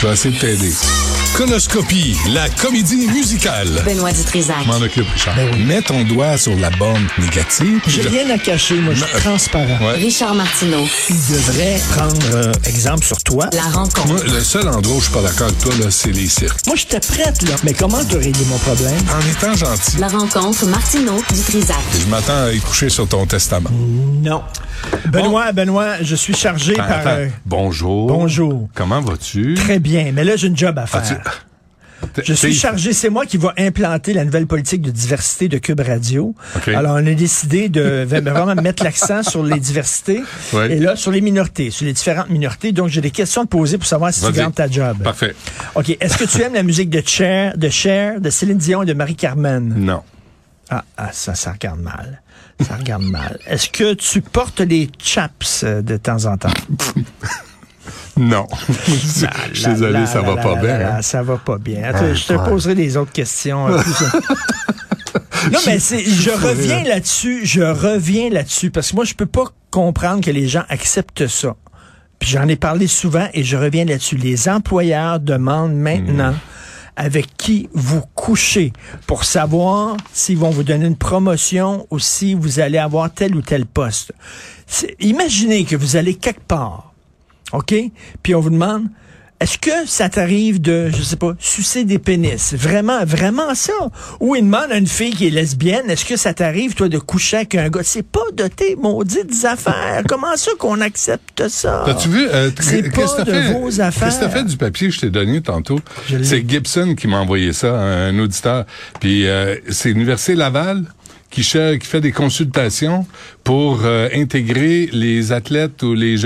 Je vais essayer de t'aider. Conoscopie, la comédie musicale. Benoît Dutrisac. M'en occupe, Richard. Mets ton doigt sur la bande négative. J'ai Je- rien à cacher, moi, je suis transparent. Ouais. Richard Martineau. Il devrait prendre euh, exemple sur toi. La rencontre. Moi, le seul endroit où je suis pas d'accord avec toi, là, c'est les cirques. Moi, j'étais prête, là. Mais comment te régler mon problème? En étant gentil, La rencontre Martineau Dutrisac. je m'attends à y coucher sur ton testament. Non. Benoît, Benoît, je suis chargé Attends, par... attends. euh, Bonjour. bonjour. Comment vas-tu? très bien, mais là, j'ai une job à faire. Je suis chargé, c'est moi qui va implanter la nouvelle politique de diversité de Cube Radio. Alors, on a décidé de vraiment mettre l'accent sur les diversités Ouais. et là, sur les minorités, sur les différentes minorités. Donc, j'ai des questions à te poser pour savoir si tu gardes ta job. Parfait. OK. Est-ce que tu aimes la musique de Cher, de Cher, de Céline Dion et de Marie-Carmen? Non. Ah, ah, ça, ça regarde mal. Ça regarde mal. Est-ce que tu portes des chaps euh, de temps en temps? Non. je suis désolé, ça va pas bien. Ça va pas bien. Je te poserai des autres questions. euh, non, mais c'est, je reviens là-dessus, je reviens là-dessus, parce que moi, je peux pas comprendre que les gens acceptent ça. Puis j'en ai parlé souvent et je reviens là-dessus. Les employeurs demandent maintenant avec qui vous couchez pour savoir s'ils vont vous donner une promotion ou si vous allez avoir tel ou tel poste. C'est- Imaginez que vous allez quelque part, OK? Puis on vous demande, est-ce que ça t'arrive de, je sais pas, sucer des pénis? Vraiment, vraiment ça? Ou il demande à une fille qui est lesbienne, est-ce que ça t'arrive, toi, de coucher avec un gars? C'est pas de tes maudites affaires. Comment ça qu'on accepte ça? T'as-tu vu? euh, C'est pas t'as de fait? vos affaires. Qu'est-ce que t'as fait du papier que je t'ai donné tantôt? C'est Gibson qui m'a envoyé ça, un auditeur. Puis euh, c'est l'Université Laval qui, fait des consultations pour euh, intégrer les athlètes ou les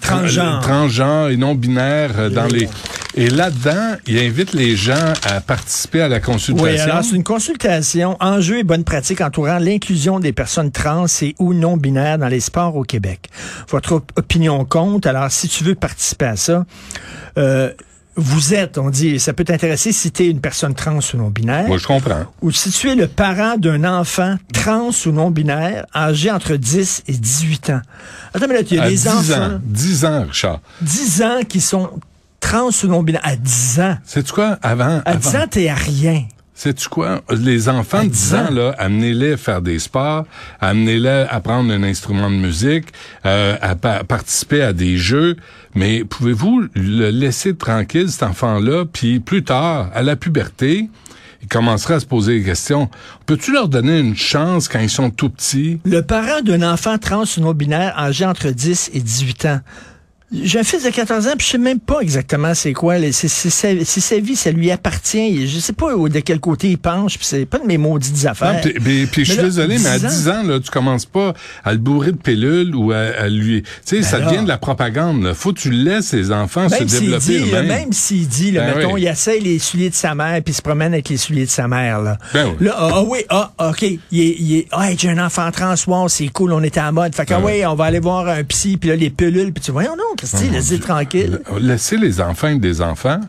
Transgenres. transgenres et non binaires euh, dans les et là-dedans, il invite les gens à participer à la consultation. Oui, alors c'est une consultation, enjeux et bonnes pratiques entourant l'inclusion des personnes trans et ou non binaires dans les sports au Québec. Votre op- opinion compte. Alors, si tu veux participer à ça, euh, vous êtes, on dit, ça peut t'intéresser si tu es une personne trans ou non binaire. Moi, je comprends. ou si tu es le parent d'un enfant trans ou non binaire âgé entre 10 et 18 ans. Attends, mais là, il y a À des 10 enfants, ans. 10 ans, Richard. 10 ans qui sont trans ou non binaires. À 10 ans. Sais-tu quoi? Avant, À 10 avant- ans, t'es à rien. Sais-tu quoi? Les enfants de 10 ans, là, amenez-les faire des sports, amenez-les à apprendre un instrument de musique, euh, à pa- participer à des jeux, mais pouvez-vous le laisser tranquille, cet enfant-là, puis plus tard, à la puberté, il commencera à se poser des questions. Peux-tu leur donner une chance quand ils sont tout petits? Le parent d'un enfant trans non binaire âgé entre 10 et 18 ans. J'ai un fils de 14 ans, puis je sais même pas exactement c'est quoi. C'est sa, vie, ça lui appartient. Je sais pas où- de quel côté il penche, puis c'est pas de mes maudites affaires. puis, je suis désolé, mais à 10 ans. 10 ans, là, tu commences pas à le bourrer de pilules ou à, à lui... Tu sais, ça Ben là. devient de la propagande. Là. Faut que tu laisses les enfants se Même développer dit, là, même s'il dit, là, Ben mettons, oui. il essaie les souliers de sa mère, puis il se promène avec les souliers de sa mère, là. Ben oui. Là, ah ah oui, ah, ok, il est, il est, ah, j'ai un enfant trans, wow, c'est cool, on était en mode. Fait que, Ben ah, oui. ouais, on va aller voir un psy, puis là, les pilules, puis tu vois, non, Christy, laissez tranquille. Laissez les enfants être des enfants,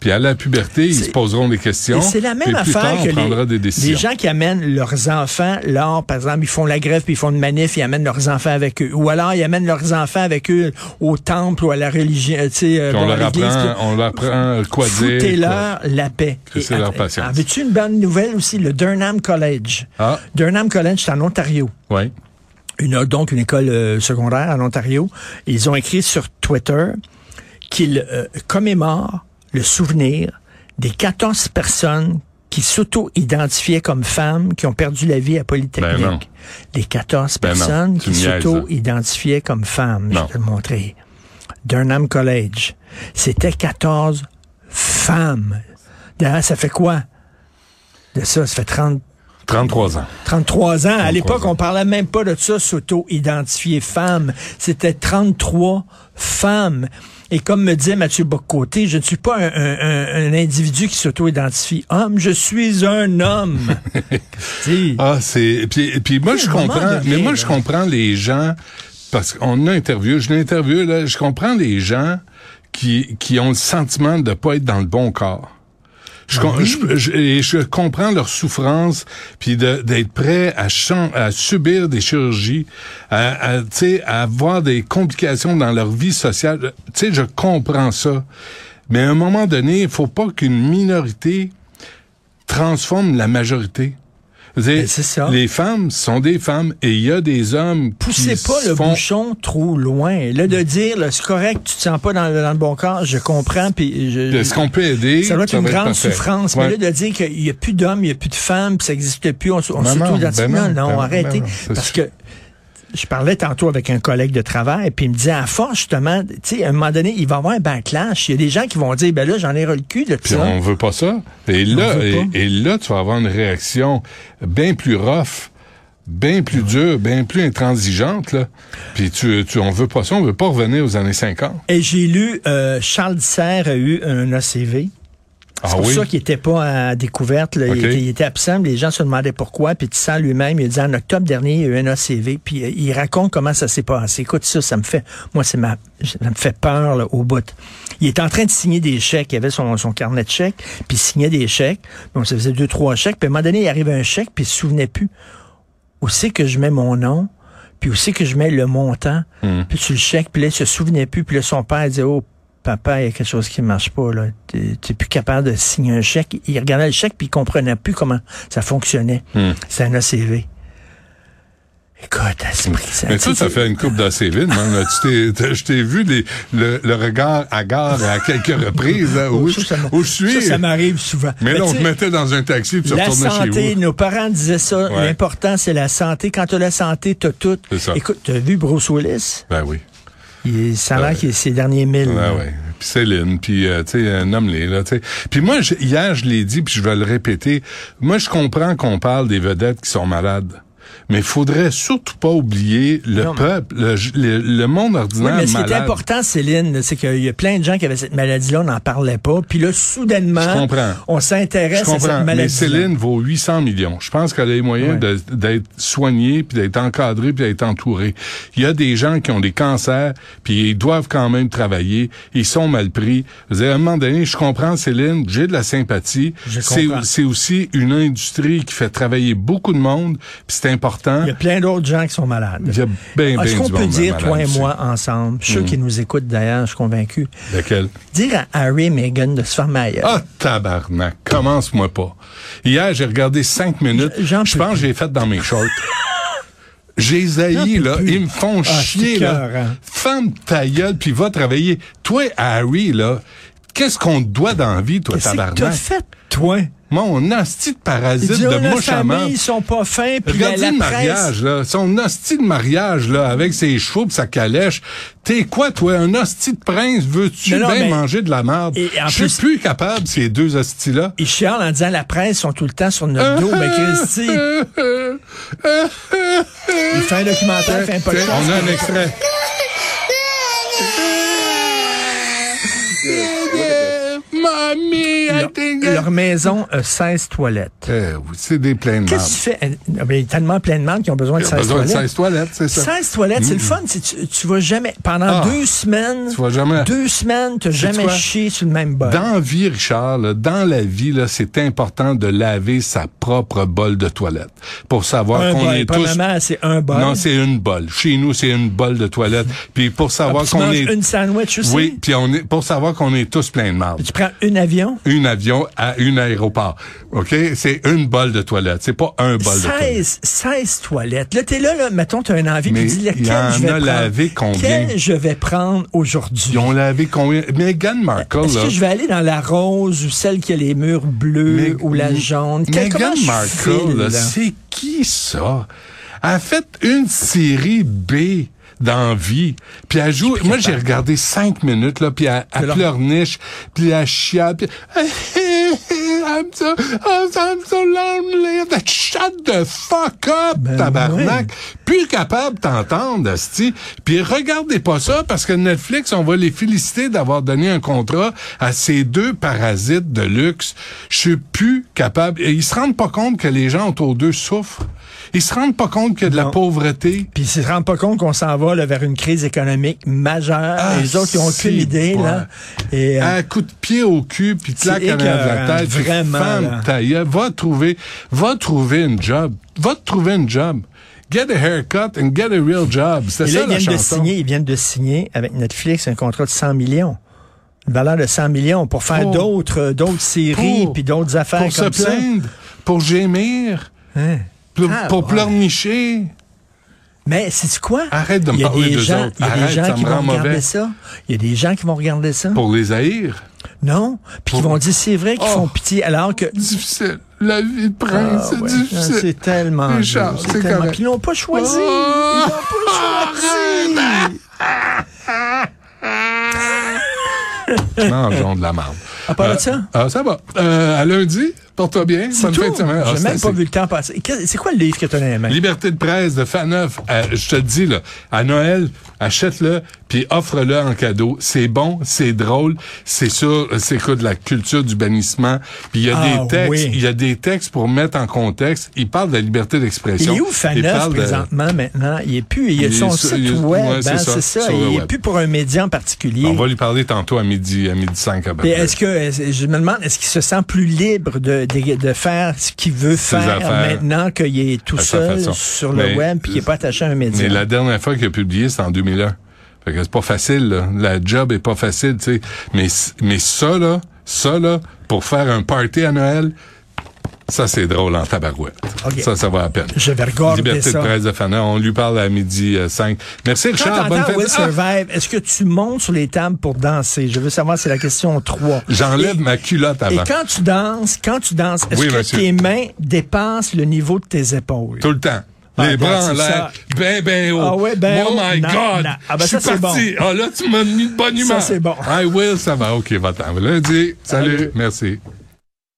puis à la puberté, ils se poseront des questions. C'est la même affaire tard, que des les, les gens qui amènent leurs enfants, là, par exemple, ils font la grève, puis ils font une manif, ils amènent leurs enfants avec eux. Ou alors, ils amènent leurs enfants avec eux au temple ou à la religion, euh, tu sais, euh, on, leur apprend, puis- on leur apprend quoi dire. Foutez-leur la paix. C'est leur patience. en veux-tu une bonne nouvelle aussi? Le Durham College? Ah, Durham College, c'est en Ontario. oui. Une, donc une école euh, secondaire en Ontario. Ils ont écrit sur Twitter qu'il euh, commémore le souvenir des 14 personnes qui s'auto-identifiaient comme femmes qui ont perdu la vie à Polytechnique. Ben les 14 Ben personnes qui là. s'auto-identifiaient comme femmes. Non. Je vais te le montrer. Durham College. C'était 14 femmes. D'ailleurs, ça fait quoi? De ça, ça fait 30, 33 ans. 33 ans. À 33 l'époque, on parlait même pas de ça, s'auto-identifier femme. C'était 33 femmes. Et comme me disait Mathieu Boccoté, je ne suis pas un, un- un- individu qui s'auto-identifie homme, je suis un homme. Ah, c'est puis, puis moi je comprends, mais moi là. je comprends les gens parce qu'on a interviewé, je l'ai interviewé là, je comprends les gens qui qui ont le sentiment de pas être dans le bon corps. Je, com- je, je- et je comprends leur souffrance, puis d'être prêt à, subir des chirurgies, à, à, tu sais, à avoir des complications dans leur vie sociale. Tu sais, je comprends ça. Mais à un moment donné, il faut pas qu'une minorité transforme la majorité. C'est ça. Les femmes sont des femmes et il y a des hommes poussez qui pas le font... bouchon trop loin. Là, de dire, c'est correct, tu te sens pas dans, le- dans le bon corps, je comprends, puis je... Est-ce qu'on peut aider? Ça doit être une grande parfait. souffrance. Ouais. Mais là, de dire qu'il n'y a plus d'hommes, il n'y a plus de femmes, puis ça n'existe plus, on, s- on Ben s'auto-identifie. ben non, non, ben non, arrêtez. ben non, Parce que je parlais tantôt avec un collègue de travail, puis il me disait, à force, justement, tu sais, à un moment donné, il va y avoir un backlash. Il y a des gens qui vont dire, ben là, j'en ai ras le cul de Puis ça. on veut pas ça. Et là, et, là, tu vas avoir une réaction bien plus rough, bien plus dure, bien plus intransigeante, là. Puis tu, tu, on veut pas ça, on veut pas revenir aux années 50. Et j'ai lu, euh, Charles Disser a eu un ACV. Ah C'est pour oui? ça qu'il était pas à découverte. là. Il, était, il était absent. Les gens se demandaient pourquoi. Puis Tissot lui-même, il dit en octobre dernier, il y a eu un ACV. Puis euh, il raconte comment ça s'est passé. Écoute ça, ça me fait, moi, c'est ma, ça me fait peur là, au bout. Il est en train de signer des chèques. Il avait son, son carnet de chèques. Puis il signait des chèques. Donc ça faisait deux, trois chèques. Puis à un moment donné, il arrive un chèque. Puis il se souvenait plus. Où c'est que je mets mon nom? Puis où c'est que je mets le montant? Hmm. Puis tu le chèques. Puis là, il se souvenait plus. Puis là, son père disait, oh, papa, il y a quelque chose qui marche pas, là. T'es plus capable de signer un chèque. Il regardait le chèque, puis il comprenait plus comment ça fonctionnait. Hmm. C'est un ACV. Écoute, esprit, ça, Mais tu toi, sais, ça fait une coupe d'ACV, t'as- Je t'ai vu les- le, le regard hagard à quelques reprises, là, où, ça, ça où je suis. Ça, ça m'arrive souvent. mais là, on te mettait dans un taxi puis tu retournais chez santé, vous. nos parents disaient ça. Ouais. L'important, c'est la santé. Quand tu as la santé, tu as tout. Ça. Écoute, tu as vu Bruce Willis? Ben oui. Il, ça a qu'il est ses derniers mille. Ouais, là. ouais. Puis Céline, puis euh, tu sais, nomme-les là, tu sais. Puis moi, je- hier, je l'ai dit, puis je vais le répéter. Moi, je comprends qu'on parle des vedettes qui sont malades. Mais il faudrait surtout pas oublier le Non, mais- peuple, le, le- le monde Oui, ordinaire mais ce qui est malade. important, Céline, c'est qu'il y a plein de gens qui avaient cette maladie-là, on n'en parlait pas. Puis là, soudainement, Je comprends. on s'intéresse à cette mais maladie. Céline vaut 800 millions. Je pense qu'elle a les moyens Ouais. d'être soignée, puis d'être encadrée, puis d'être entourée. Il y a des gens qui ont des cancers, puis ils doivent quand même travailler. Ils sont mal pris. Dire, à un moment donné, je comprends Céline, j'ai de la sympathie. C'est aussi une industrie qui fait travailler beaucoup de monde, puis c'est important. Il y a plein d'autres gens qui sont malades. Il y a bien, Est-ce bien qu'on peut dire, malade toi et moi, ensemble, ceux qui nous écoutent d'ailleurs, je suis convaincu, Lequel? dire à Harry et Meghan de se faire mailler. Ah, tabarnak, commence-moi pas. Hier, j'ai regardé cinq minutes. Je pense que j'ai fait dans mes shorts. J'ai là. plus. Ils me font Ah, chier, là. Femme ta gueule, puis va travailler. Toi, Harry, là, qu'est-ce qu'on te doit dans la vie, toi, que tabarnak? fait, toi? Mon hostie de parasite dit, de oh, mouche à ils sont pas fins, puis la, Regardez la le presse... mariage, là. Son hostie de mariage, là, avec ses chevaux pis sa calèche. T'es quoi, toi? Un hostie de prince? Veux-tu bien mais- manger de la merde? Je suis plus- capable, ces deux hosties-là. Ils chialent en disant la presse sont tout le temps sur notre dos. Mais Christy, il fait un documentaire, fait un podcast. on a un extrait. Mommy, I Leur, leur maison a 16 toilettes. Eh c'est des pleins de Qu'est-ce que tu fais? Ben, Il y a tellement plein de monde qui ont besoin de Il 16 a besoin de toilettes. 16 toilettes, c'est ça. 16 toilettes, c'est le fun. c'est Tu, tu vas jamais, pendant Ah. deux semaines, Tu vas jamais- deux semaines, tu Sais-tu jamais chié sur le même bol. Dans la vie, Richard, là, dans la vie, là, c'est important de laver sa propre bol de toilette pour savoir qu'on est tous. C'est un bol. Non, c'est une bol. Chez nous, c'est une bol de toilette. Puis pour savoir Ah, qu'on est. une sandwich aussi? Oui, puis on est pour savoir qu'on est tous pleins de marde. Tu prends un avion? Une avion. Avion à une aéroport. OK? C'est une bolle de toilette. C'est pas un bol de toilette. 16, 16 toilettes. Là, t'es là, là, mettons, t'as une envie, Mais tu dis, y laquelle en je vais a prendre? lavé combien? Quelle je vais prendre aujourd'hui? Ils ont lavé combien? Meghan Markle, Est-ce que je vais aller dans la rose ou celle qui a les murs bleus ou la jaune? Meghan Markle, c'est qui ça? Elle a fait une série B dans vie. Puis elle joue. Moi, j'ai regardé cinq minutes, là, puis elle, elle pleurniche, puis elle chiale, puis... I'm so, I'm so lonely. Shut the fuck up, Ben tabarnak. Plus capable d'entendre, asti. Puis regardez pas ça, parce que Netflix, on va les féliciter d'avoir donné un contrat à ces deux parasites de luxe. Je suis plus capable. Et ils se rendent pas compte que les gens autour d'eux souffrent. Ils se rendent pas compte qu'il y a de la pauvreté. Puis ils se rendent pas compte qu'on s'en va là, vers une crise économique majeure. Ah, les autres, ils ont aucune idée. bon. Là. Et, euh, Un coup de pied au cul, puis claque de la tête. vraiment, Femme, va trouver, va trouver une job. Va trouver une job. Get a haircut and get a real job. C'est ça ils la viennent, de signer, ils viennent de signer avec Netflix un contrat de 100 millions. Une valeur de 100 millions pour faire d'autres euh, d'autres séries puis d'autres affaires Pour se comme ça. plaindre, pour gémir, Hein? Pour, Ah, pour ouais. pleurnicher. Mais c'est quoi? Arrête de me parler des d'eux gens, autres. il y a des gens ça qui me vont regarder mauvais. ça. Il y a des gens qui vont regarder ça. Pour les haïr? Non. Puis qui Pour- vont dire c'est vrai qu'ils Oh. font pitié alors que Difficile. La vie de Ah, prince, c'est ouais. difficile. C'est tellement Richard, c'est tellement-. Puis ils l'ont pas choisi. Oh. Ils l'ont pas choisi. Mangeons de la marde. À part de Euh, ça? Ah, ça va. Euh, à lundi, porte-toi bien. C'est Bonne tout. fin de semaine. Ah, J'ai c'est même pas vu le temps passer. C'est quoi le livre que tu as dans les mains? Liberté de presse de Faneuf. Euh, je te le dis, là, à Noël, achète-le, puis offre-le en cadeau. C'est bon, c'est drôle, c'est sûr, c'est quoi de la culture du bannissement. Puis il y a Ah, des textes, oui. il y a des textes pour mettre en contexte. Il parle de la liberté Il d'expression. est où Il Faneuf de- présentement maintenant? Il est plus. Il Il son est sur- site il web, ouais, c'est hein, ça, Il est plus pour un média en particulier. On va lui parler tantôt à midi, à midi 5 à est-ce que je me demande est-ce qu'il se sent plus libre de, de, de faire ce qu'il veut faire maintenant qu'il est tout seul façon. sur le Mais- web puis qu'il n'est pas attaché à un média? Mais la dernière fois qu'il a publié, c'était en 2001. Fait que c'est pas facile, là. La job est pas facile, tu sais. Mais, mais ça, là, ça, là, pour faire un party à Noël, ça, c'est drôle en tabarouette. Ça, ça va à peine. Je vais regarder Liberté ça. de presse de Fana. On lui parle à midi euh, 5. Merci, Quand Richard. Bonne fête. Will Ah! Survive, est-ce que tu montes sur les tables pour danser? Je veux savoir, c'est la question 3. J'enlève Et- ma culotte Et avant. quand tu danses, quand tu danses, est-ce Oui, que monsieur. tes mains dépassent le niveau de tes épaules? Tout le temps. Ah, Les bras en l'air, ben, ben haut. Ah ouais, ben oh haut. my Non, God! non. Ah ben Je ça, suis c'est parti. Ah là, tu m'as mis de bonne Ça, humeur. c'est bon. I will, ça va. OK, va-t'en. Lundi. Salut. Salut. Merci.